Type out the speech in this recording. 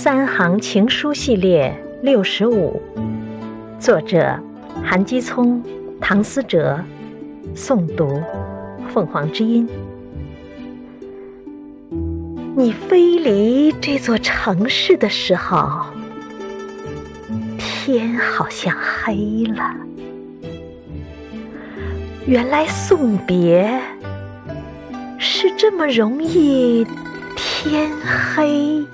三行情书系列六十五，作者韩基聪、唐思哲，诵读凤凰之音。你飞离这座城市的时候，天好像黑了。原来送别是这么容易，天黑。